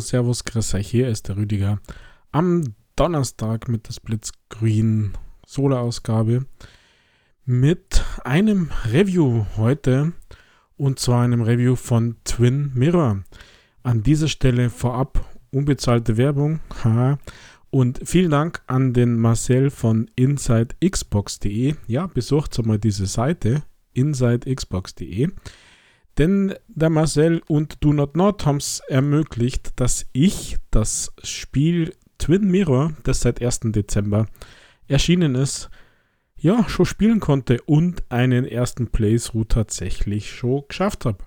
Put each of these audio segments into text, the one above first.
Servus, Chris, hier ist der Rüdiger. Am Donnerstag mit der Splitscreen Solo-Ausgabe mit einem Review heute und zwar einem Review von Twin Mirror. An dieser Stelle vorab unbezahlte Werbung. Und vielen Dank an den Marcel von InsideXbox.de. Ja, besucht mal diese Seite InsideXbox.de. Denn der Marcel und Do Not Not haben es ermöglicht, dass ich das Spiel Twin Mirror, das seit 1. Dezember erschienen ist, ja, schon spielen konnte und einen ersten Playthrough tatsächlich schon geschafft habe.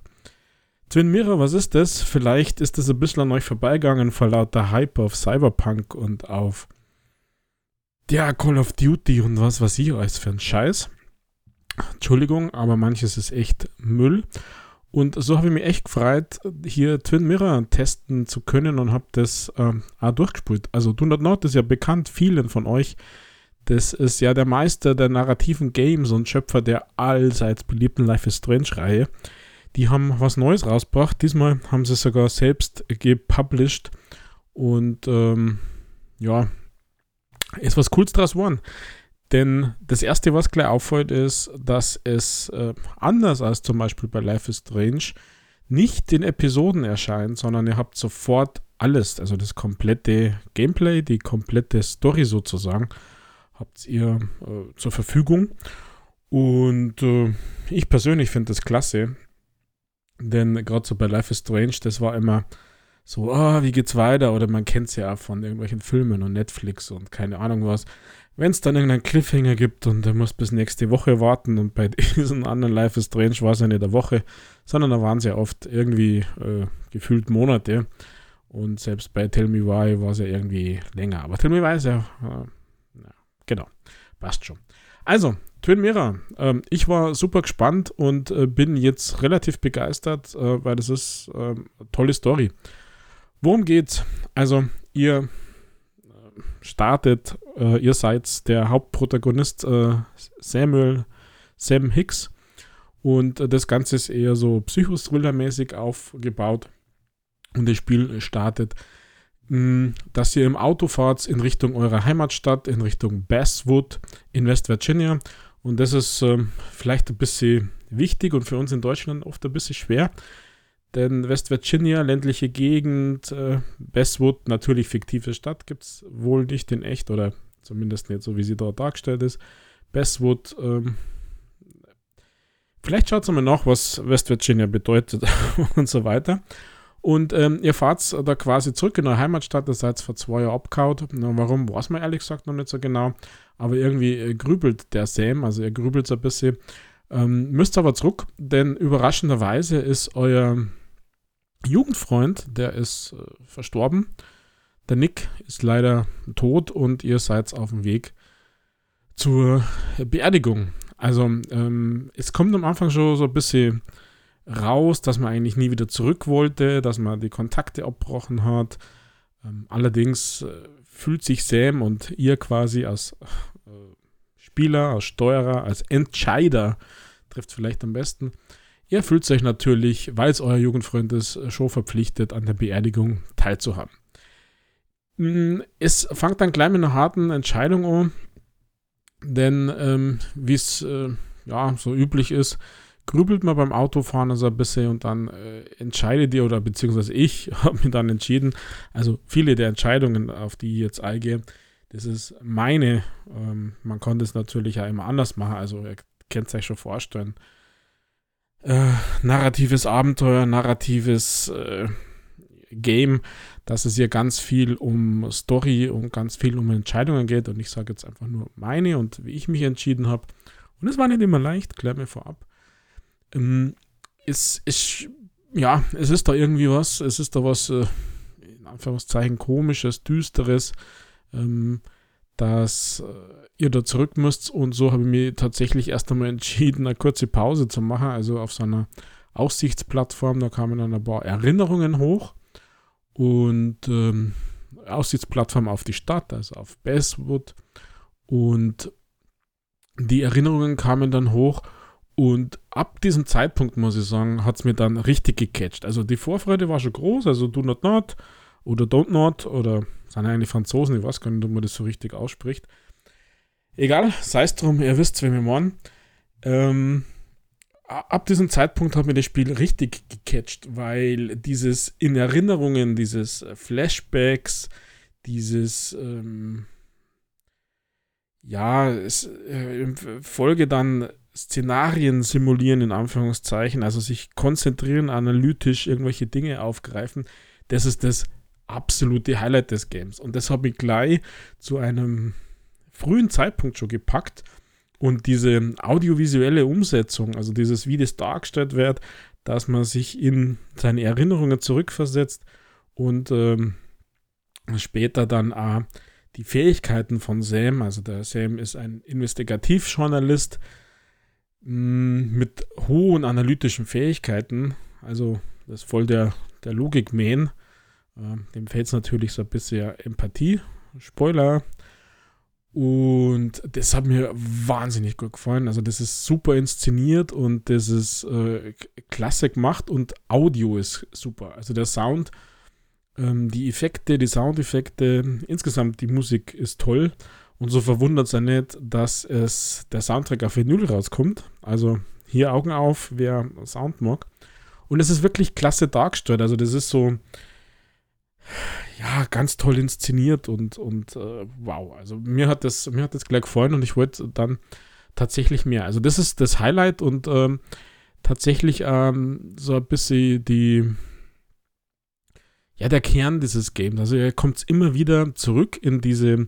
Twin Mirror, was ist das? Vielleicht ist das ein bisschen an euch vorbeigegangen vor lauter Hype auf Cyberpunk und auf ja, Call of Duty und was weiß ich alles für ein Scheiß. Entschuldigung, aber manches ist echt Müll. Und so habe ich mich echt gefreut, hier Twin Mirror testen zu können und habe das ähm, auch durchgespielt. Also Do Not Not ist ja bekannt vielen von euch. Das ist ja der Meister der narrativen Games und Schöpfer der allseits beliebten Life is Strange-Reihe. Die haben was Neues rausgebracht. Diesmal haben sie sogar selbst gepublished. Und ähm, ja, ist was Cooles draus geworden. Denn das Erste, was gleich auffällt, ist, dass es äh, anders als zum Beispiel bei Life is Strange nicht in Episoden erscheint, sondern ihr habt sofort alles, also das komplette Gameplay, die komplette Story sozusagen, habt ihr äh, zur Verfügung. Und äh, ich persönlich finde das klasse, denn gerade so bei Life is Strange, das war immer so, oh, wie geht's weiter? Oder man kennt es ja auch von irgendwelchen Filmen und Netflix und keine Ahnung was wenn es dann irgendeinen Cliffhanger gibt und er muss bis nächste Woche warten und bei diesen anderen Life is Strange war es ja nicht eine Woche, sondern da waren es ja oft irgendwie äh, gefühlt Monate und selbst bei Tell Me Why war es ja irgendwie länger. Aber Tell Me Why ist ja, äh, ja genau, passt schon. Also, Twin Mirror. Ähm, ich war super gespannt und äh, bin jetzt relativ begeistert, äh, weil das ist eine ähm, tolle Story. Worum geht's? Also, ihr startet. Äh, ihr seid der Hauptprotagonist äh, Samuel Sam Hicks. Und äh, das Ganze ist eher so Psychothriller-mäßig aufgebaut. Und das Spiel startet, mh, hm, dass ihr im Auto fahrt in Richtung eurer Heimatstadt, in Richtung Basswood in West Virginia. Und das ist ähm, vielleicht ein bisschen wichtig und für uns in Deutschland oft ein bisschen schwer, denn West Virginia, ländliche Gegend, äh, Bestwood, natürlich fiktive Stadt, gibt es wohl nicht in echt oder zumindest nicht so, wie sie dort dargestellt ist. Bestwood, ähm, vielleicht schaut mal nach, was West Virginia bedeutet und so weiter. Und ähm, ihr fahrt da quasi zurück in eure Heimatstadt, ihr seid vor zwei Jahren abgehauen. Warum, weiß man ehrlich gesagt noch nicht so genau. Aber irgendwie äh, grübelt der Sam, also er grübelt so ein bisschen. Ähm, müsst aber zurück, denn überraschenderweise ist euer Jugendfreund, der ist äh, verstorben. Der Nick ist leider tot und ihr seid auf dem Weg zur Beerdigung. Also ähm, es kommt am Anfang schon so ein bisschen raus, dass man eigentlich nie wieder zurück wollte, dass man die Kontakte abbrochen hat. Ähm, allerdings äh, fühlt sich Sam und ihr quasi als äh, Spieler, als Steuerer, als Entscheider, trifft vielleicht am besten, Ihr fühlt euch natürlich, weil es euer Jugendfreund ist, schon verpflichtet, an der Beerdigung teilzuhaben. Mm, es fängt dann gleich mit einer harten Entscheidung an, denn ähm, wie es äh, ja, so üblich ist, grübelt man beim Autofahren also ein bisschen und dann äh, entscheidet ihr oder beziehungsweise ich habe mir dann entschieden, also viele der Entscheidungen, auf die ich jetzt eingehe, das ist meine, ähm, man konnte es natürlich ja immer anders machen, also ihr könnt es euch schon vorstellen, äh, narratives Abenteuer, narratives äh, Game, dass es hier ganz viel um Story und ganz viel um Entscheidungen geht. Und ich sage jetzt einfach nur meine und wie ich mich entschieden habe. Und es war nicht immer leicht, klär mir vorab. Ähm, es ist, ja, es ist da irgendwie was, es ist da was, äh, in Anführungszeichen, komisches, düsteres, ähm, dass äh, ihr da zurück müsst. Und so habe ich mir tatsächlich erst einmal entschieden, eine kurze Pause zu machen. Also auf so einer Aussichtsplattform, da kamen dann ein paar Erinnerungen hoch. Und ähm, Aussichtsplattform auf die Stadt, also auf Basswood. Und die Erinnerungen kamen dann hoch. Und ab diesem Zeitpunkt, muss ich sagen, hat es mir dann richtig gecatcht. Also die Vorfreude war schon groß, also Do Not Not oder Don't Not oder sind eigentlich Franzosen, ich weiß gar nicht, ob man das so richtig ausspricht. Egal, sei es drum, ihr wisst, wen wir meinen. Ähm, ab diesem Zeitpunkt hat mir das Spiel richtig gecatcht, weil dieses in Erinnerungen, dieses Flashbacks, dieses ähm, ja, es, äh, Folge dann Szenarien simulieren, in Anführungszeichen, also sich konzentrieren, analytisch irgendwelche Dinge aufgreifen, das ist das absolute Highlight des Games. Und das habe ich gleich zu einem frühen Zeitpunkt schon gepackt. Und diese audiovisuelle Umsetzung, also dieses, wie das dargestellt wird, dass man sich in seine Erinnerungen zurückversetzt und ähm, später dann auch die Fähigkeiten von Sam, also der Sam ist ein Investigativjournalist mm, mit hohen analytischen Fähigkeiten, also das ist voll der, der Logik-Man. Äh, dem fehlt es natürlich so ein bisschen Empathie. Spoiler. Und das hat mir wahnsinnig gut gefallen. Also, das ist super inszeniert und das ist äh, klasse gemacht und Audio ist super. Also, der Sound, ähm, die Effekte, die Soundeffekte, insgesamt die Musik ist toll. Und so verwundert es ja nicht, dass es der Soundtrack auf Vinyl rauskommt. Also, hier Augen auf, wer Sound mag. Und es ist wirklich klasse dargestellt. Also, das ist so ja, ganz toll inszeniert und, und äh, wow. Also mir hat das, mir hat das gleich gefallen und ich wollte dann tatsächlich mehr. Also das ist das Highlight und ähm, tatsächlich ähm, so ein bisschen die, ja, der Kern dieses Games. Also er kommt immer wieder zurück in diese,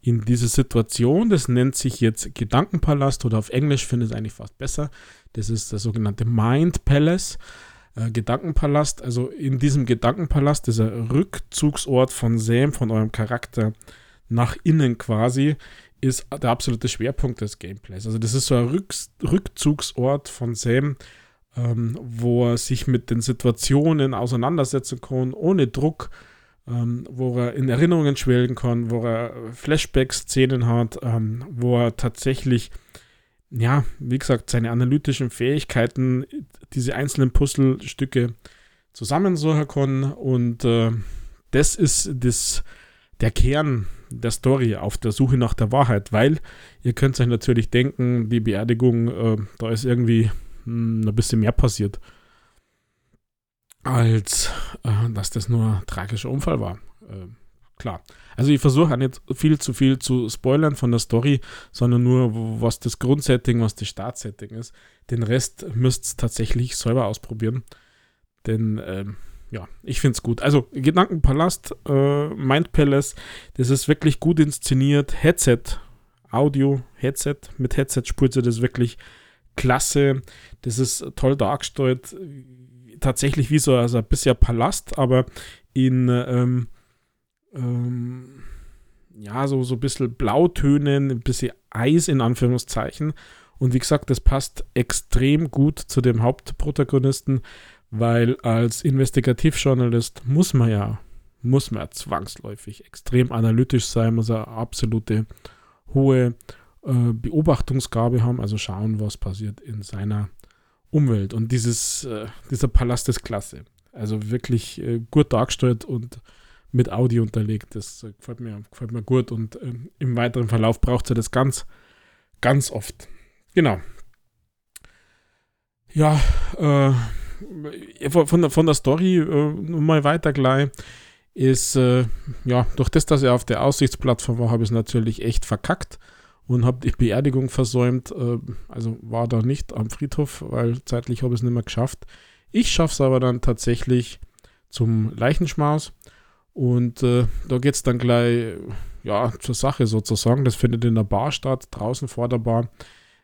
in diese Situation. Das nennt sich jetzt Gedankenpalast oder auf Englisch finde ich es eigentlich fast besser. Das ist der sogenannte Mind Palace äh, Gedankenpalast. Also in diesem Gedankenpalast, dieser Rückzugsort von Sam, von eurem Charakter nach innen quasi, ist der absolute Schwerpunkt des Gameplays. Also das ist so ein Rück Rückzugsort von Sam, ähm, wo er sich mit den Situationen auseinandersetzen kann, ohne Druck, ähm, wo er in Erinnerungen schwelgen kann, wo er Flashback-Szenen hat, ähm, wo er tatsächlich ja, wie gesagt, seine analytischen Fähigkeiten, diese einzelnen Puzzlestücke zusammensuchen kann. Und äh, das ist das, der Kern der Story auf der Suche nach der Wahrheit, weil ihr könnt euch natürlich denken, die Beerdigung, äh, da ist irgendwie mh, hm, ein bisschen mehr passiert, als äh, dass das nur ein tragischer Unfall war. Klar. Also ich versuche auch nicht viel zu viel zu spoilern von der Story, sondern nur, was das Grundsetting, was das Startsetting ist. Den Rest müsst ihr tatsächlich selber ausprobieren. Denn ähm, ja, ich finde es gut. Also Gedankenpalast, äh, Mind Palace, das ist wirklich gut inszeniert. Headset, Audio, Headset, mit Headset spürt ihr das wirklich klasse. Das ist toll dargestellt. Tatsächlich wie so also ein bisschen Palast, aber in ähm, ähm, ja, so, so ein bisschen Blautönen, ein bisschen Eis in Anführungszeichen. Und wie gesagt, das passt extrem gut zu dem Hauptprotagonisten, weil als Investigativjournalist muss man ja, muss man ja zwangsläufig extrem analytisch sein, muss eine absolute hohe äh, Beobachtungsgabe haben, also schauen, was passiert in seiner Umwelt. Und dieses, äh, dieser Palast ist klasse. Also wirklich äh, gut dargestellt und mit Audio unterlegt. Das äh, gefällt mir, gefällt mir gut und äh, im weiteren Verlauf braucht sie das ganz, ganz oft. Genau. Ja, äh, von, der, von der Story äh, mal weiter gleich ist, äh, ja, durch das, dass er auf der Aussichtsplattform war, habe ich es natürlich echt verkackt und habe die Beerdigung versäumt. Äh, also war da nicht am Friedhof, weil zeitlich habe ich es nicht mehr geschafft. Ich schaffe es aber dann tatsächlich zum Leichenschmaus und äh, da geht es dann gleich ja, zur Sache sozusagen. Das findet in der Bar statt, draußen vor der Bar.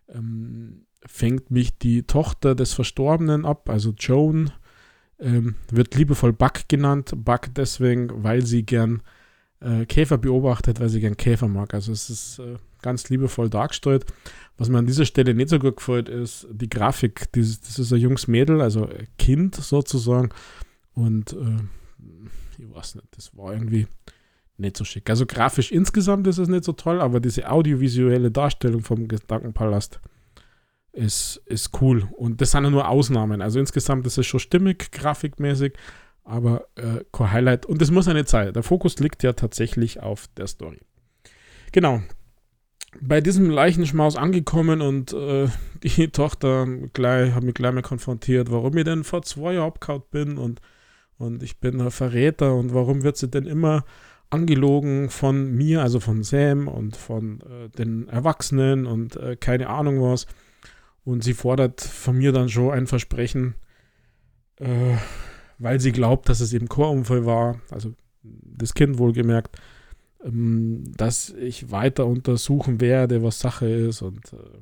Ähm, fängt mich die Tochter des Verstorbenen ab, also Joan, ähm, wird liebevoll Buck genannt. Buck deswegen, weil sie gern äh, Käfer beobachtet, weil sie gern Käfer mag. Also es ist äh, ganz liebevoll dargestellt. Was mir an dieser Stelle nicht so gut gefällt, ist die Grafik. Dieses, das ist ein junges Mädel, also Kind sozusagen. Und äh, ich weiß nicht, das war irgendwie nicht so schick. Also grafisch insgesamt ist es nicht so toll, aber diese audiovisuelle Darstellung vom Gedankenpalast ist, ist cool. Und das sind ja nur Ausnahmen. Also insgesamt ist es schon stimmig, grafikmäßig, aber äh, kein Highlight. Und das muss eine Zeit. Der Fokus liegt ja tatsächlich auf der Story. Genau. Bei diesem Leichenschmaus angekommen und äh, die Tochter gleich, hat mich gleich mal konfrontiert, warum ich denn vor zwei Jahren abgehauen bin und, und ich bin ein Verräter und warum wird sie denn immer angelogen von mir, also von Sam und von äh, den Erwachsenen und äh, keine Ahnung was. Und sie fordert von mir dann schon ein Versprechen, äh, weil sie glaubt, dass es eben Chorunfall war, also das Kind wohlgemerkt, ähm, dass ich weiter untersuchen werde, was Sache ist und äh,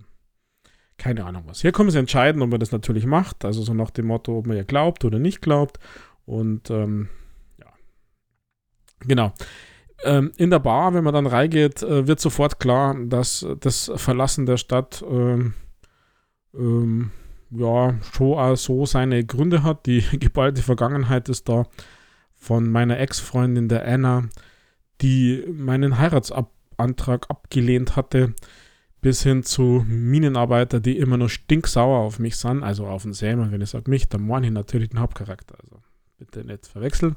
keine Ahnung was. Hier kommen sie entscheiden, ob man das natürlich macht, also so nach dem Motto, ob man ja glaubt oder nicht glaubt. Und ähm, ja, genau. Ähm, in der Bar, wenn man dann reingeht, äh, wird sofort klar, dass das Verlassen der Stadt ähm, ähm, ja schon auch so seine Gründe hat. Die geballte Vergangenheit ist da von meiner Ex-Freundin, der Anna, die meinen Heiratsantrag abgelehnt hatte, bis hin zu Minenarbeiter, die immer nur stinksauer auf mich sind, also auf den Sämer, wenn ich sage mich, dann meine ich natürlich den Hauptcharakter, also bitte nicht verwechseln,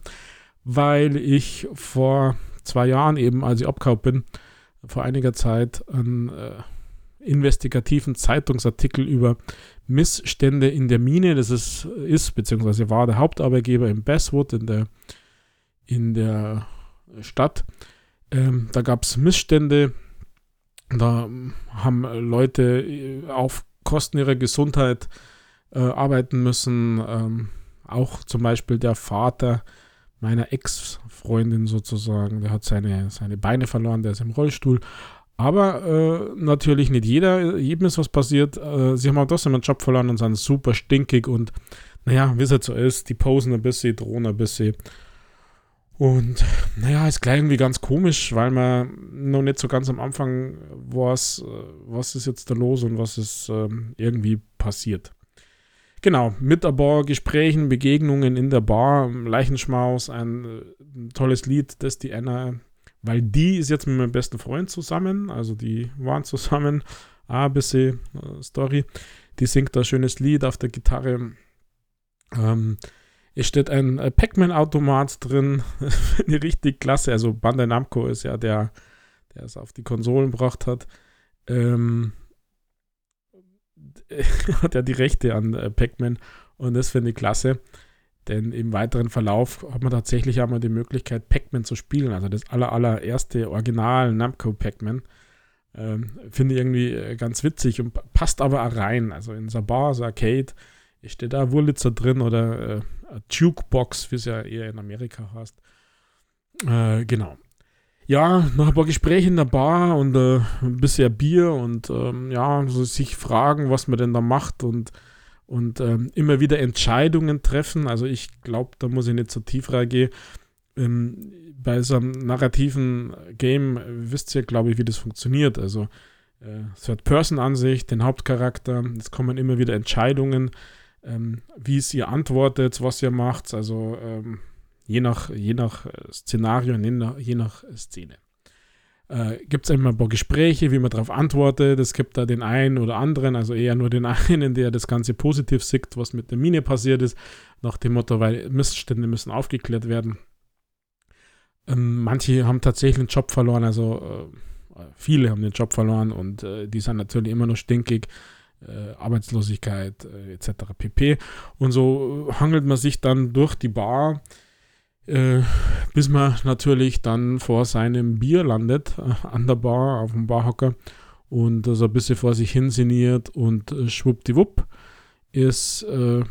weil ich vor zwei Jahren eben, als ich abgehauen bin, vor einiger Zeit einen äh, investigativen Zeitungsartikel über Missstände in der Mine, das ist, ist beziehungsweise war der Hauptarbeitgeber in Basswood in der, in der Stadt. Ähm, da gab es Missstände, da haben Leute äh, auf Kosten ihrer Gesundheit äh, arbeiten müssen. Ähm, auch zum Beispiel der Vater meiner Ex-Freundin sozusagen, der hat seine, seine Beine verloren, der ist im Rollstuhl. Aber äh, natürlich nicht jeder, jedem ist was passiert. Äh, sie haben auch trotzdem einen Job verloren und sind super stinkig und naja, wie es halt so ist, die posen ein bisschen, drohen ein bisschen. Und naja, ist gleich irgendwie ganz komisch, weil man noch nicht so ganz am Anfang weiß, äh, was ist jetzt da los und was ist ähm, irgendwie passiert. Genau, mit ein paar Gesprächen, Begegnungen in der Bar, Leichenschmaus, ein, ein, tolles Lied, das die Anna, weil die ist jetzt mit meinem besten Freund zusammen, also die waren zusammen, ein bisschen äh, Story. Die singt da ein schönes Lied auf der Gitarre. Ähm, es steht ein äh, Pac-Man-Automat drin, finde ich richtig klasse. Also Bandai Namco ist ja der, der es auf die Konsolen gebracht hat. Ähm, hat ja die Rechte an äh, Pac-Man und das finde ich klasse. Denn im weiteren Verlauf hat man tatsächlich einmal die Möglichkeit, Pac-Man zu spielen. Also das aller, Original Namco Pac-Man. Ähm, finde ich irgendwie äh, ganz witzig und passt aber auch rein. Also in Sabar, so Arcade, steht da Wurlitzer drin oder äh, Jukebox, wie es ja eher in Amerika heißt. Äh, genau ja, noch ein paar Gespräche in der Bar und äh, ein bisschen Bier und ähm, ja, so sich fragen, was man denn da macht und, und ähm, immer wieder Entscheidungen treffen. Also ich glaube, da muss ich nicht so tief reingehen. Ähm, bei so einem narrativen Game wisst ihr, glaube ich, wie das funktioniert. Also äh, Third-Person-Ansicht, den Hauptcharakter, es kommen immer wieder Entscheidungen, ähm, wie es ihr antwortet, was ihr macht. Also ähm, je nach, je nach äh, Szenario, je nach, je nach Szene. Äh, gibt es immer ein paar Gespräche, wie man darauf antwortet. Es gibt da den einen oder anderen, also eher nur den einen, der das Ganze positiv sieht, was mit der Mine passiert ist, nach dem Motto, weil Missstände müssen aufgeklärt werden. Ähm, manche haben tatsächlich einen Job verloren, also äh, viele haben den Job verloren und äh, die sind natürlich immer noch stinkig. Äh, Arbeitslosigkeit äh, etc. pp. Und so hangelt man sich dann durch die Bar äh, bis man natürlich dann vor seinem Bier landet, äh, an der Bar, auf dem Barhocker und so ein bisschen vor sich hin sinniert und äh, schwuppdiwupp ist äh,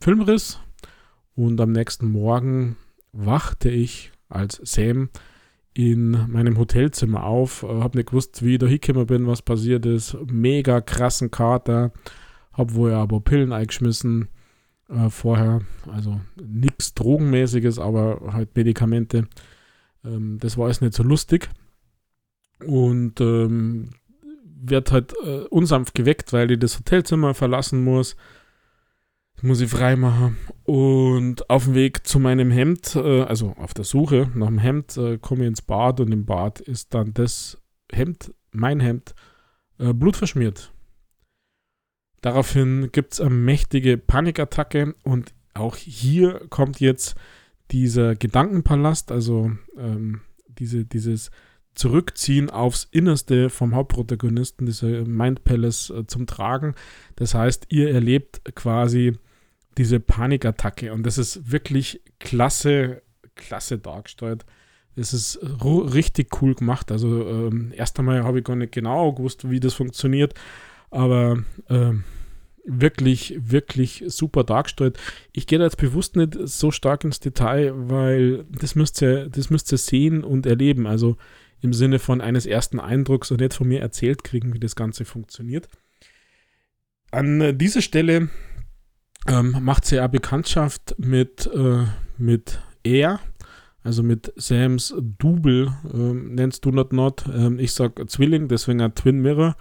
Filmriss und am nächsten Morgen wachte ich als Sam in meinem Hotelzimmer auf, äh, hab nicht gewusst, wie ich da hingekommen bin, was passiert ist, mega krassen Kater, hab wohl aber Pillen eingeschmissen, äh, vorher. Also nichts Drogenmäßiges, aber halt Medikamente. Ähm, das war alles nicht so lustig. Und ähm, wird halt äh, unsanft geweckt, weil ich das Hotelzimmer verlassen muss. Muss ich freimachen. Und auf dem Weg zu meinem Hemd, äh, also auf der Suche nach dem Hemd, äh, komme ich ins Bad und im Bad ist dann das Hemd, mein Hemd, äh, blutverschmiert. Daraufhin gibt es eine mächtige Panikattacke und auch hier kommt jetzt dieser Gedankenpalast, also ähm, diese, dieses Zurückziehen aufs Innerste vom Hauptprotagonisten, dieser Mind Palace äh, zum Tragen. Das heißt, ihr erlebt quasi diese Panikattacke und das ist wirklich klasse, klasse dargestellt. Es ist richtig cool gemacht. Also ähm, erst einmal habe ich gar nicht genau gewusst, wie das funktioniert, aber ähm, wirklich, wirklich super dargestellt. Ich gehe da jetzt bewusst nicht so stark ins Detail, weil das müsst ihr, das müsst ihr sehen und erleben. Also im Sinne von eines ersten Eindrucks und nicht von mir erzählt kriegen, wie das Ganze funktioniert. An dieser Stelle ähm, macht sie ja Bekanntschaft mit, äh, mit er, also mit Sams Double, äh, nennst du not not. Ähm, ich sag Zwilling, deswegen ein Twin Mirror.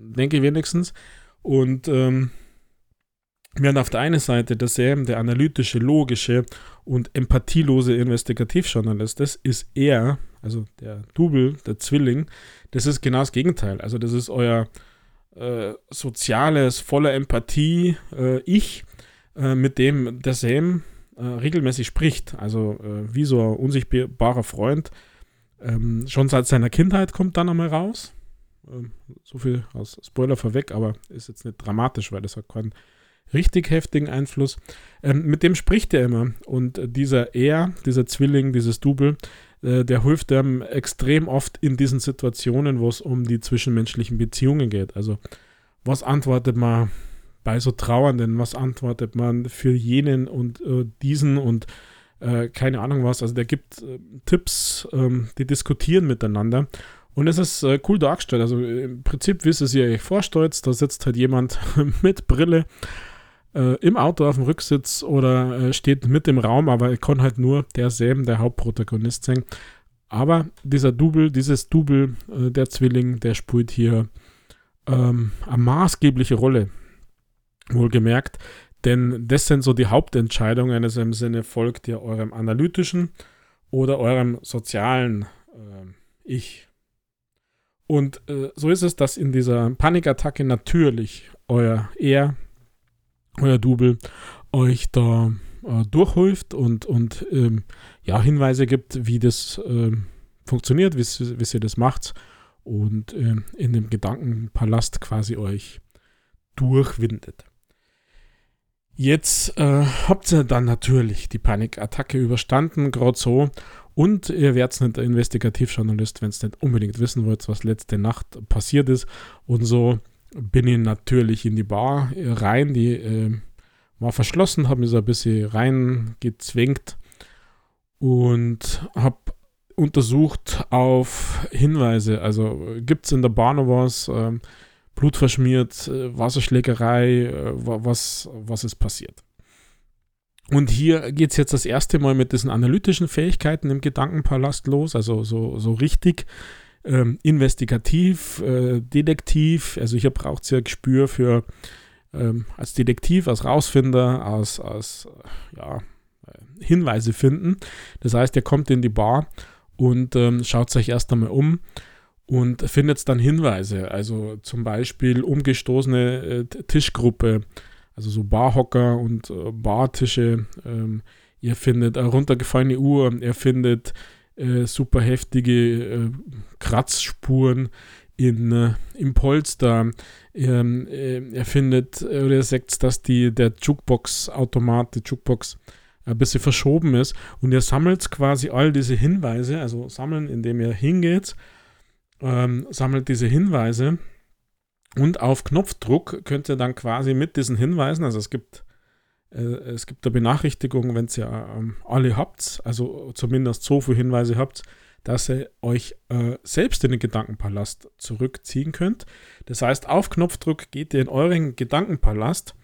Denke ich wenigstens. Und ähm, während auf der einen Seite der Sam, der analytische, logische und empathielose Investigativjournalist, das ist er, also der Double, der Zwilling, das ist genau das Gegenteil. Also das ist euer äh, soziales, voller Empathie äh, Ich, äh, mit dem der Sam äh, regelmäßig spricht. Also äh, wie so ein unsichtbarer Freund. Ähm, schon seit seiner Kindheit kommt dann einmal raus. Ähm, so viel aus Spoiler vorweg, aber ist jetzt nicht dramatisch, weil das hat keinen richtig heftigen Einfluss. Ähm, mit dem spricht er immer. Und dieser Er, dieser Zwilling, dieses Double, äh, der hilft einem extrem oft in diesen Situationen, wo es um die zwischenmenschlichen Beziehungen geht. Also, was antwortet man bei so Trauernden? Was antwortet man für jenen und äh, diesen und äh, keine Ahnung was? Also, der gibt äh, Tipps, ähm, die diskutieren miteinander. Und es ist äh, cool dargestellt. Also im Prinzip, wie es ihr euch vorstellt, da sitzt halt jemand mit Brille äh, im Auto auf dem Rücksitz oder äh, steht mit im Raum, aber ich kann halt nur der Sam, der Hauptprotagonist sein. Aber dieser Double, dieses Double, äh, der Zwilling, der spielt hier ähm, eine maßgebliche Rolle. Wohlgemerkt, denn das sind so die Hauptentscheidungen. Also im Sinne, folgt ihr eurem analytischen oder eurem sozialen äh, Ich. Und äh, so ist es, dass in dieser Panikattacke natürlich euer Er, euer Double euch da äh, durchhilft und, und ähm, ja, Hinweise gibt, wie das äh, funktioniert, wie, ihr das macht und äh, in dem Gedankenpalast quasi euch durchwindet. Jetzt äh, habt ihr dann natürlich die Panikattacke überstanden, gerade so. Und ihr werdet nicht Investigativjournalist, wenn ihr nicht unbedingt wissen wollt, was letzte Nacht passiert ist. Und so bin ich natürlich in die Bar rein, die äh, war verschlossen, habe mich so ein bisschen reingezwängt und habe untersucht auf Hinweise. Also gibt es in der Bar noch was, äh, Blut verschmiert, äh, Wasserschlägerei, äh, was, was ist passiert. Und hier geht es jetzt das erste Mal mit diesen analytischen Fähigkeiten im Gedankenpalast los, also so, so richtig ähm, investigativ, äh, detektiv. Also hier braucht es ja Gespür für ähm, als Detektiv, als Rausfinder, als, als ja, äh, Hinweise finden. Das heißt, er kommt in die Bar und ähm, schaut sich erst einmal um und findet dann Hinweise. Also zum Beispiel umgestoßene äh, Tischgruppe, also so Barhocker und äh, Bartische. Ähm, ihr findet eine runtergefallene Uhr, ihr findet äh, super heftige äh, Kratzspuren in, äh, im Polster. Ähm, äh, er findet oder er sagt, dass die, der Jukebox-Automat, die Jukebox ein bisschen verschoben ist und er sammelt quasi all diese Hinweise, also sammeln, indem er hingeht, ähm, sammelt diese Hinweise und auf Knopfdruck könnt ihr dann quasi mit diesen Hinweisen, also es gibt äh, es gibt eine Benachrichtigung, wenn ihr ähm, alle habt, also zumindest so viele Hinweise habt, dass ihr euch äh, selbst in den Gedankenpalast zurückziehen könnt. Das heißt, auf Knopfdruck geht ihr in euren Gedankenpalast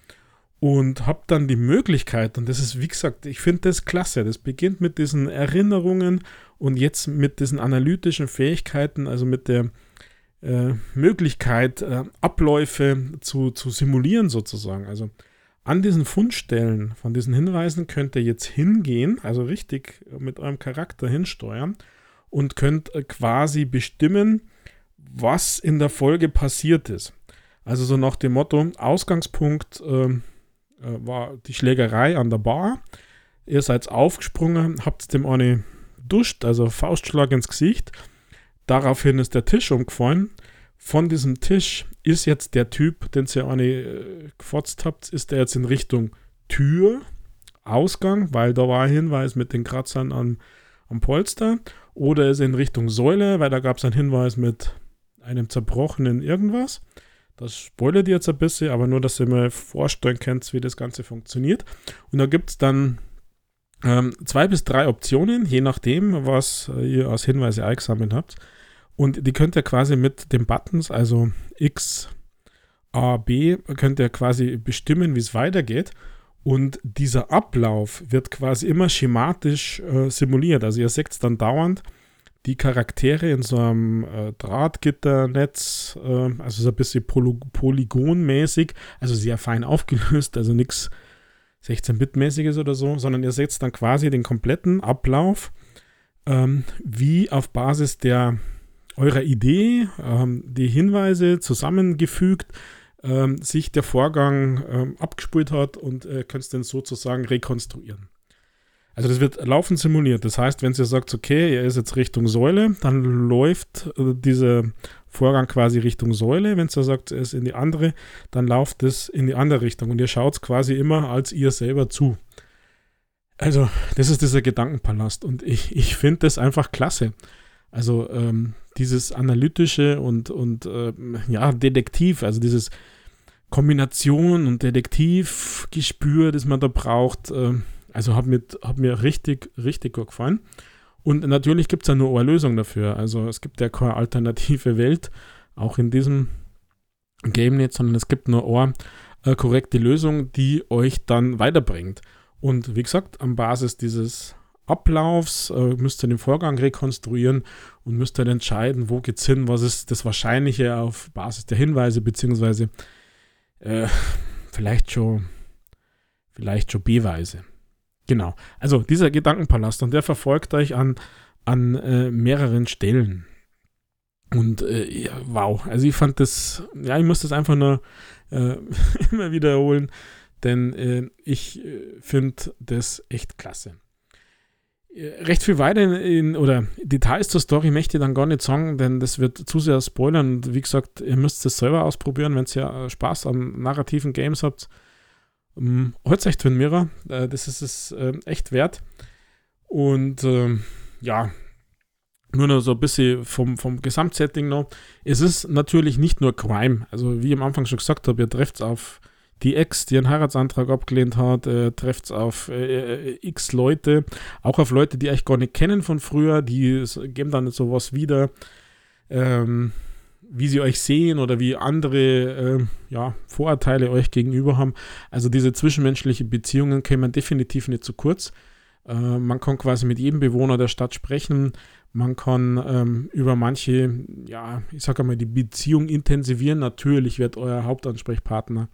und habt dann die Möglichkeit, und das ist, wie gesagt, ich finde das klasse, das beginnt mit diesen Erinnerungen und jetzt mit diesen analytischen Fähigkeiten, also mit der äh, Möglichkeit, äh, Abläufe zu, zu simulieren sozusagen. Also an diesen Fundstellen von diesen Hinweisen könnt ihr jetzt hingehen, also richtig mit eurem Charakter hinsteuern und könnt äh, quasi bestimmen, was in der Folge passiert ist. Also so nach dem Motto, Ausgangspunkt äh, äh, war die Schlägerei an der Bar. Ihr seid aufgesprungen, habt dem eine duscht, also Faustschlag ins Gesicht. Daraufhin ist der Tisch umgefallen. Von diesem Tisch ist jetzt der Typ, den ihr eine äh, gefotzt habt, ist der jetzt in Richtung Tür, Ausgang, weil da war ein Hinweis mit den Kratzern am, am Polster. Oder ist in Richtung Säule, weil da gab es einen Hinweis mit einem zerbrochenen irgendwas. Das spoilert jetzt ein bisschen, aber nur, dass ihr mal vorstellen könnt, wie das Ganze funktioniert. Und da gibt es dann ähm, zwei bis drei Optionen, je nachdem, was ihr als Hinweise eingesammelt habt. Und die könnt ihr quasi mit den Buttons, also X, A, B, könnt ihr quasi bestimmen, wie es weitergeht. Und dieser Ablauf wird quasi immer schematisch äh, simuliert. Also ihr seht dann dauernd die Charaktere in so einem äh, Drahtgitternetz, äh, also so ein bisschen poly polygonmäßig, also sehr fein aufgelöst, also nichts 16-Bit-mäßiges oder so, sondern ihr seht dann quasi den kompletten Ablauf, ähm, wie auf Basis der eurer Idee, ähm, die Hinweise zusammengefügt, ähm, sich der Vorgang ähm, abgespult hat und äh, könnt es dann sozusagen rekonstruieren. Also das wird laufend simuliert. Das heißt, wenn ihr sagt, okay, er ist jetzt Richtung Säule, dann läuft äh, dieser Vorgang quasi Richtung Säule. Wenn ihr sagt, ist in die andere, dann läuft es in die andere Richtung. Und ihr schaut quasi immer als ihr selber zu. Also, das ist dieser Gedankenpalast. Und ich, ich finde das einfach klasse. Also, ähm, dieses analytische und, und äh, ja, Detektiv, also dieses Kombination und Detektivgespür, das man da braucht, äh, also hat mir, hat mir richtig, richtig gut gefallen. Und natürlich gibt es ja nur eine Lösung dafür. Also es gibt ja keine alternative Welt, auch in diesem Game nicht, sondern es gibt nur eine äh, korrekte Lösung, die euch dann weiterbringt. Und wie gesagt, an Basis dieses Ablaufs äh, müsst ihr den Vorgang rekonstruieren und müsst dann entscheiden, wo geht's hin, was ist das Wahrscheinliche auf Basis der Hinweise, beziehungsweise äh, vielleicht schon, vielleicht schon B-Weise. Genau. Also dieser Gedankenpalast und der verfolgt euch an, an äh, mehreren Stellen. Und äh, wow, also ich fand das, ja, ich muss das einfach nur äh, immer wiederholen, denn äh, ich äh, finde das echt klasse. Äh, recht viel weiter in, in, oder Details zur Story möchte ich dann gar nicht sagen, denn das wird zu sehr spoilern. Und wie gesagt, ihr müsst es selber ausprobieren, wenn ihr Spaß an narrativen Games habt ähm, Holt euch Mirror, äh, das ist es äh, echt wert. Und ähm, ja, nur noch so ein bisschen vom, vom Gesamtsetting noch. Es ist natürlich nicht nur Crime. Also, wie ich am Anfang schon gesagt habe, ihr trefft es auf die Ex, die einen Heiratsantrag abgelehnt hat, äh, trefft es auf äh, äh, x Leute, auch auf Leute, die euch gar nicht kennen von früher, die geben dann sowas wieder. Ähm, wie sie euch sehen oder wie andere äh, ja, Vorurteile euch gegenüber haben. Also diese zwischenmenschlichen Beziehungen kämen definitiv nicht zu kurz. Äh, man kann quasi mit jedem Bewohner der Stadt sprechen. Man kann ähm, über manche, ja, ich sage mal, die Beziehung intensivieren. Natürlich wird euer Hauptansprechpartner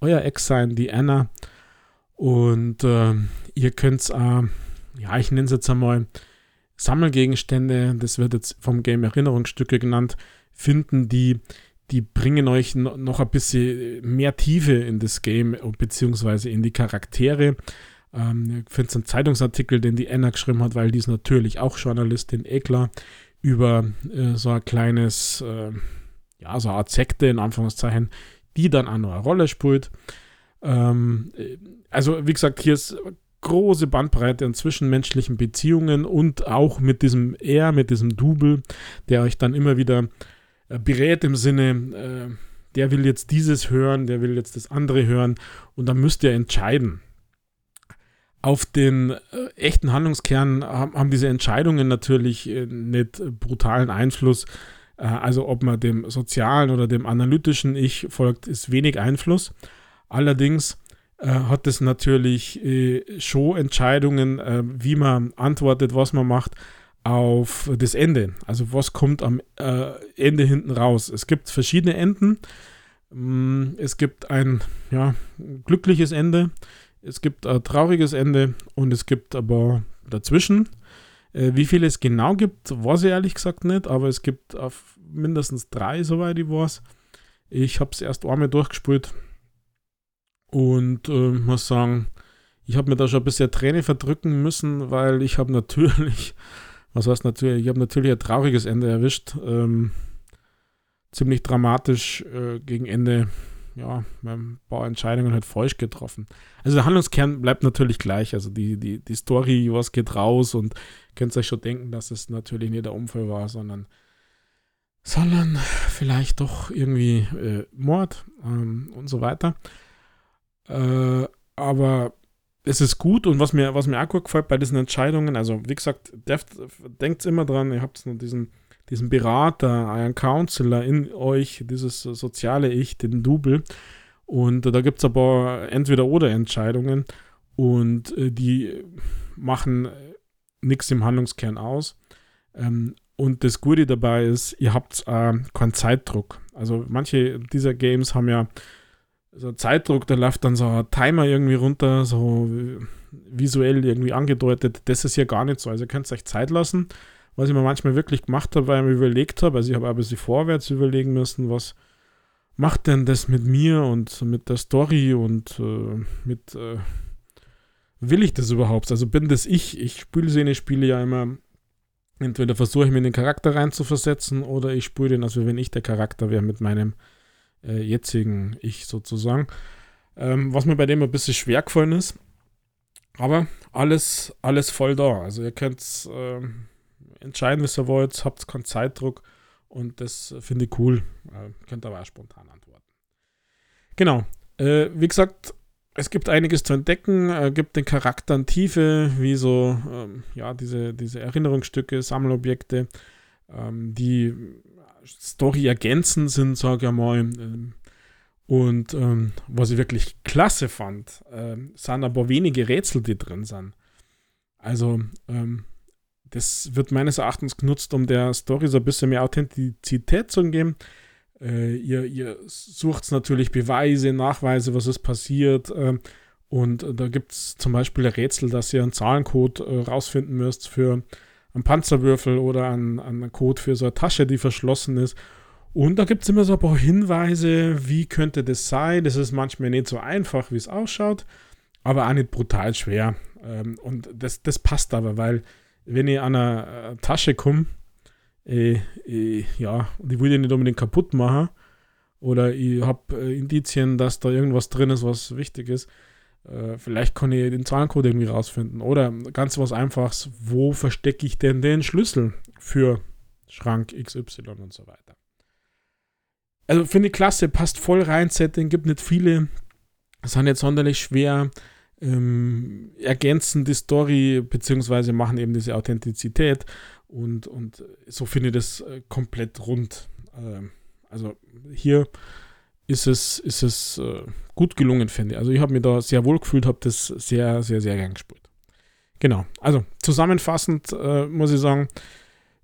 euer Ex sein, die Anna. Und äh, ihr könnt, äh, ja, ich nenne es jetzt einmal Sammelgegenstände, das wird jetzt vom Game Erinnerungsstücke genannt, finden, die, die bringen euch noch ein bisschen mehr Tiefe in das Game, beziehungsweise in die Charaktere. Ähm, ich finde es einen Zeitungsartikel, den die Anna geschrieben hat, weil die ist natürlich auch Journalistin, Eklar, über äh, so ein kleines, äh, ja, so eine Art Sekte in Anführungszeichen, die dann auch noch eine Rolle spielt. Ähm, also, wie gesagt, hier ist große Bandbreite an zwischenmenschlichen Beziehungen und auch mit diesem Er, mit diesem Double, der euch dann immer wieder äh, berät im Sinne, äh, der will jetzt dieses hören, der will jetzt das andere hören und dann müsst ihr entscheiden. Auf den äh, echten Handlungskern haben, haben, diese Entscheidungen natürlich äh, nicht brutalen Einfluss. Äh, also ob man dem sozialen oder dem analytischen Ich folgt, ist wenig Einfluss. Allerdings äh, hat es natürlich schon Entscheidungen, wie man antwortet, was man macht, auf das Ende. Also was kommt am äh, Ende hinten raus? Es gibt verschiedene Enden. Mm, es gibt ein ja, glückliches Ende, es gibt ein trauriges Ende und es gibt aber dazwischen. Äh, wie viele es genau gibt, weiß ich ehrlich gesagt nicht, aber es gibt auf mindestens drei, soweit ich weiß. Ich habe es erst einmal durchgespielt und äh, muss sagen, Ich habe mir da schon ein bisschen Träne verdrücken müssen, weil ich habe natürlich, was heißt natürlich, ich habe natürlich ein trauriges Ende erwischt. Ähm, ziemlich dramatisch äh, gegen Ende, ja, ein paar Entscheidungen halt falsch getroffen. Also der Handlungskern bleibt natürlich gleich. Also die, die, die Story, was geht raus und könnt euch schon denken, dass es natürlich nicht der Unfall war, sondern sondern vielleicht doch irgendwie äh, Mord ähm, und so weiter. Äh, aber es ist gut und was mir, was mir auch gut gefällt bei diesen Entscheidungen, also wie gesagt, denkt immer dran, ihr habt diesen, diesen Berater, einen Counselor in euch, dieses soziale Ich, den Double. Und da gibt es aber entweder oder Entscheidungen und äh, die machen nichts im Handlungskern aus. Ähm, und das Gute dabei ist, ihr habt äh, keinen Zeitdruck. Also manche dieser Games haben ja so Zeitdruck, da läuft dann so ein Timer irgendwie runter, so visuell irgendwie angedeutet. Das ist ja gar nicht so. Also ihr könnt euch Zeit lassen. Was ich mir manchmal wirklich gemacht habe, weil ich mir überlegt habe, also ich habe ein bisschen vorwärts überlegen müssen, was macht denn das mit mir und mit der Story und äh, mit äh, will ich das überhaupt? Also bin das ich? Ich spiele Spiele ja immer entweder versuche ich mir in den Charakter reinzuversetzen oder ich spüre den, als wenn ich der Charakter wäre mit meinem äh, jetzigen Ich sozusagen. Ähm, was mir bei dem ein bisschen schwer gefallen ist. Aber alles, alles voll da. Also ihr könnt äh, entscheiden, was ihr wollt, habt keinen Zeitdruck und das finde ich cool. Äh, könnt aber auch spontan antworten. Genau. Äh, wie gesagt, es gibt einiges zu entdecken, äh, gibt den Charakteren Tiefe, wie so, ähm, ja, diese, diese Erinnerungsstücke, Sammelobjekte, ähm, die Story ergänzend sind, sage ich mal. Ähm, und ähm, was ich wirklich klasse fand, äh, sind aber wenige Rätsel, die drin sind. Also, ähm, das wird meines Erachtens genutzt, um der Story so ein bisschen mehr Authentizität zu geben. Äh, ihr, ihr sucht natürlich Beweise, Nachweise, was ist passiert. Äh, und da gibt es zum Beispiel ein Rätsel, dass ihr einen Zahlencode äh, rausfinden müsst für einen Panzerwürfel oder einen, einen Code für so eine Tasche, die verschlossen ist. Und da gibt es immer so ein paar Hinweise, wie könnte das sein. Das ist manchmal nicht so einfach, wie es ausschaut, aber auch nicht brutal schwer. Ähm, und das, das passt aber, weil wenn ihr an eine äh, Tasche kommt, äh, äh, ja, und ich will die nicht unbedingt kaputt machen. Oder ich habe äh, Indizien, dass da irgendwas drin ist, was wichtig ist. Äh, vielleicht kann ich den Zahlencode irgendwie rausfinden. Oder ganz was Einfaches, wo verstecke ich denn den Schlüssel für Schrank XY und so weiter. Also finde ich klasse, passt voll rein, Setting, gibt nicht viele, sind nicht sonderlich schwer, ähm, ergänzen die Story, beziehungsweise machen eben diese Authentizität und, und so finde ich das äh, komplett rund. Ähm, also hier ist es, ist es äh, gut gelungen, finde ich. Also ich habe mir da sehr wohl gefühlt, habe das sehr, sehr, sehr gern gespielt. Genau. Also zusammenfassend äh, muss ich sagen,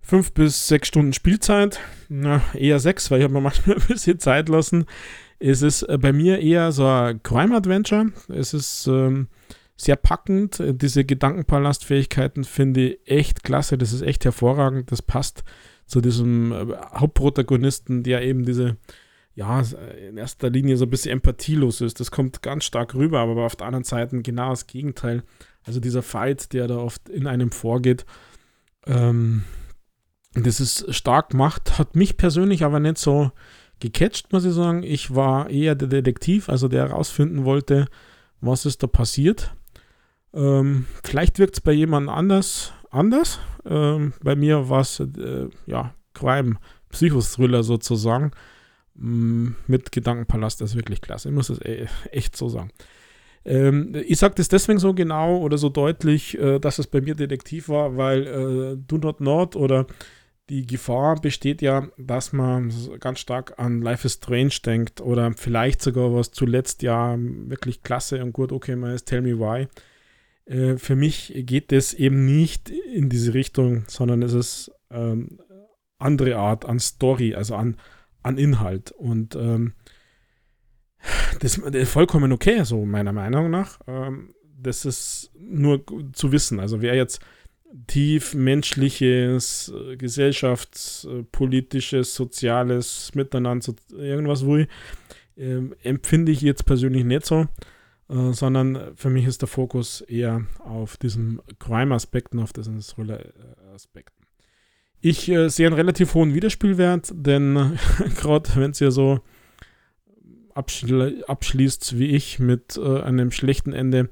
fünf bis sechs Stunden Spielzeit. Na, eher sechs, weil ich habe mir manchmal ein bisschen Zeit lassen. Es ist äh, bei mir eher so ein Crime-Adventure. Es ist ähm, sehr packend. Diese Gedankenpalastfähigkeiten finde ich echt klasse. Das ist echt hervorragend. Das passt zu diesem äh, Hauptprotagonisten, der eben diese, ja, in erster Linie so ein bisschen empathielos ist. Das kommt ganz stark rüber, aber auf der anderen Seite genau das Gegenteil. Also dieser Fight, der da oft in einem vorgeht. Ähm, das ist stark gemacht, hat mich persönlich aber nicht so gecatcht, muss ich sagen. Ich war eher der Detektiv, also der herausfinden wollte, was ist da passiert. Ähm, vielleicht wirkt es bei jemand anders anders. Ähm, bei mir war es äh, ja Crime, Psychothriller sozusagen. Mm, mit Gedankenpalast, das ist wirklich klasse. Ich muss es e echt so sagen. Ähm, ich sage das deswegen so genau oder so deutlich, äh, dass es bei mir Detektiv war, weil äh, Do Not Not oder die Gefahr besteht ja, dass man ganz stark an Life is Strange denkt oder vielleicht sogar was zuletzt ja wirklich klasse und gut, okay, man ist Tell Me Why. Äh, für mich geht es eben nicht in diese Richtung, sondern es ist ähm, andere Art an Story, also an, an Inhalt. Und ähm, das, das, ist vollkommen okay, so meiner Meinung nach. Ähm, das ist nur zu wissen. Also wer jetzt tief menschliches, äh, gesellschaftspolitisches, soziales Miteinander, irgendwas will, äh, empfinde ich jetzt persönlich nicht so äh, sondern für mich ist der Fokus eher auf diesem Crime-Aspekten, auf diesen Thriller-Aspekten. Ich äh, sehe einen relativ hohen Wiederspielwert, denn gerade wenn es ja so abschli abschließt wie ich mit äh, einem schlechten Ende,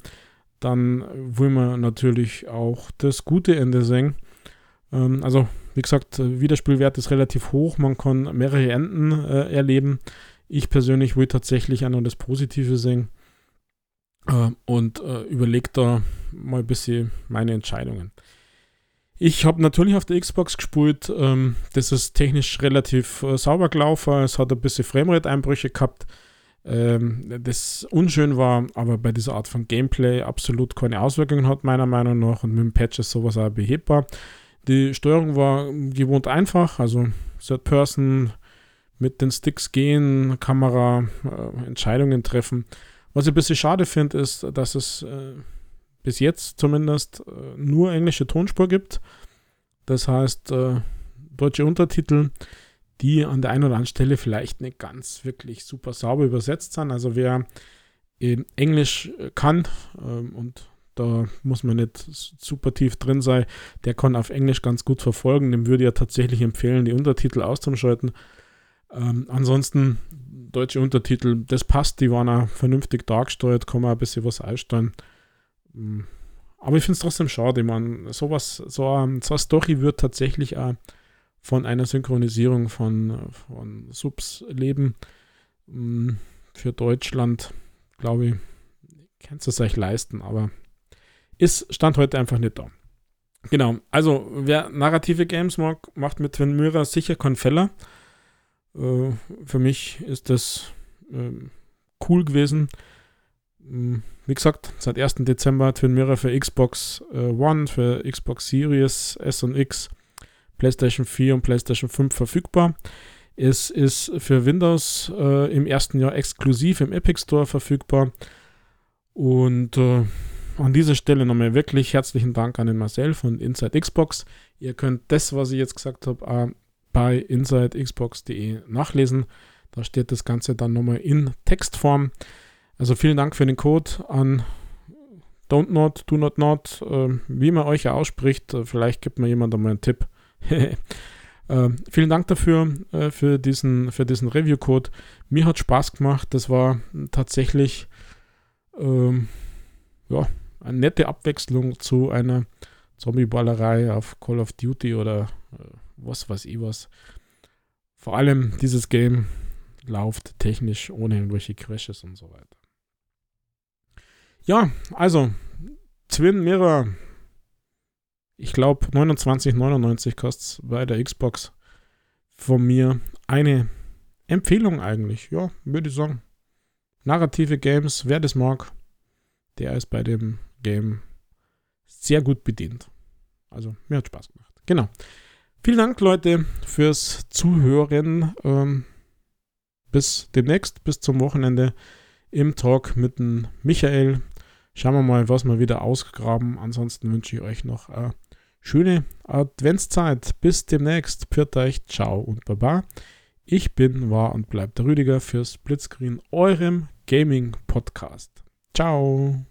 dann will man natürlich auch das gute Ende sehen. Ähm, also, wie gesagt, Wiederspielwert ist relativ hoch, man kann mehrere Enden äh, erleben. Ich persönlich will tatsächlich auch noch das Positive sehen äh, und äh, überlege da mal ein bisschen meine Entscheidungen. Ich habe natürlich auf der Xbox gespielt. Ähm, das ist technisch relativ äh, sauber gelaufen. Es hat ein bisschen Framerate-Einbrüche gehabt. Ähm, das unschön war, aber bei dieser Art von Gameplay absolut keine Auswirkungen hat, meiner Meinung nach. Und mit dem Patch ist sowas auch behebbar. Die Steuerung war gewohnt einfach, also Third Person mit den Sticks gehen, Kamera, äh, Entscheidungen treffen. Was ich ein bisschen schade finde, ist, dass es äh, bis jetzt zumindest äh, nur englische Tonspur gibt. Das heißt, äh, deutsche Untertitel die an der einen oder anderen Stelle vielleicht nicht ganz wirklich super sauber übersetzt sind. Also wer Englisch äh, kann ähm, und da muss man nicht super tief drin sein, der kann auf Englisch ganz gut verfolgen. Dem würde ich ja tatsächlich empfehlen, die Untertitel auszuschalten. Ähm, ansonsten deutsche Untertitel, das passt, die waren auch vernünftig dargestellt, kann man ein bisschen was einstellen. Mm, aber ich finde es trotzdem schade, man, sowas, so, so eine Story wird tatsächlich auch von einer Synchronisierung von, von Subs leben. Mm, für Deutschland, glaube ich, kannst du es euch leisten, aber ist Stand heute einfach nicht da. Genau, also wer narrative Games mag, macht mit Twin Mirror sicher keinen Feller. Äh, für mich ist das äh, cool gewesen. Mm, wie gesagt, seit 1. Dezember Twin Mirror für Xbox äh, One, für Xbox Series S und X PlayStation 4 und PlayStation 5 verfügbar. Es ist für Windows äh, im ersten Jahr exklusiv im Epic Store verfügbar. Und äh, an dieser Stelle nochmal wirklich herzlichen Dank an den Marcel von Inside Xbox. Ihr könnt das, was ich jetzt gesagt habe, bei insidexbox.de nachlesen. Da steht das Ganze dann nochmal in Textform. Also vielen Dank für den Code an Don't Not, Do Not Not, äh, wie man euch ja ausspricht. Vielleicht gibt mir jemand einmal einen Tipp. äh, vielen Dank dafür, äh, für diesen, für diesen Review-Code. Mir hat Spaß gemacht. Das war tatsächlich ähm, ja, eine nette Abwechslung zu einer Zombie-Ballerei auf Call of Duty oder äh, was weiß ich was. Vor allem dieses Game läuft technisch ohne irgendwelche Crashes und so weiter. Ja, also Twin Mirror ich glaube 29,99 kostet es bei der Xbox. Von mir eine Empfehlung eigentlich, ja, würde ich sagen. Narrative Games, wer das mag, der ist bei dem Game sehr gut bedient. Also, mir hat Spaß gemacht. Genau. Vielen Dank, Leute, fürs Zuhören. Ähm, bis demnächst, bis zum Wochenende im Talk mit dem Michael. Schauen wir mal, was wir wieder ausgraben. Ansonsten wünsche ich euch noch eine schöne Adventszeit. Bis demnächst. Pfiat euch, ciao und baba. Ich bin, war und bleibt der Rüdiger für Splitscreen, eurem Gaming-Podcast. Ciao.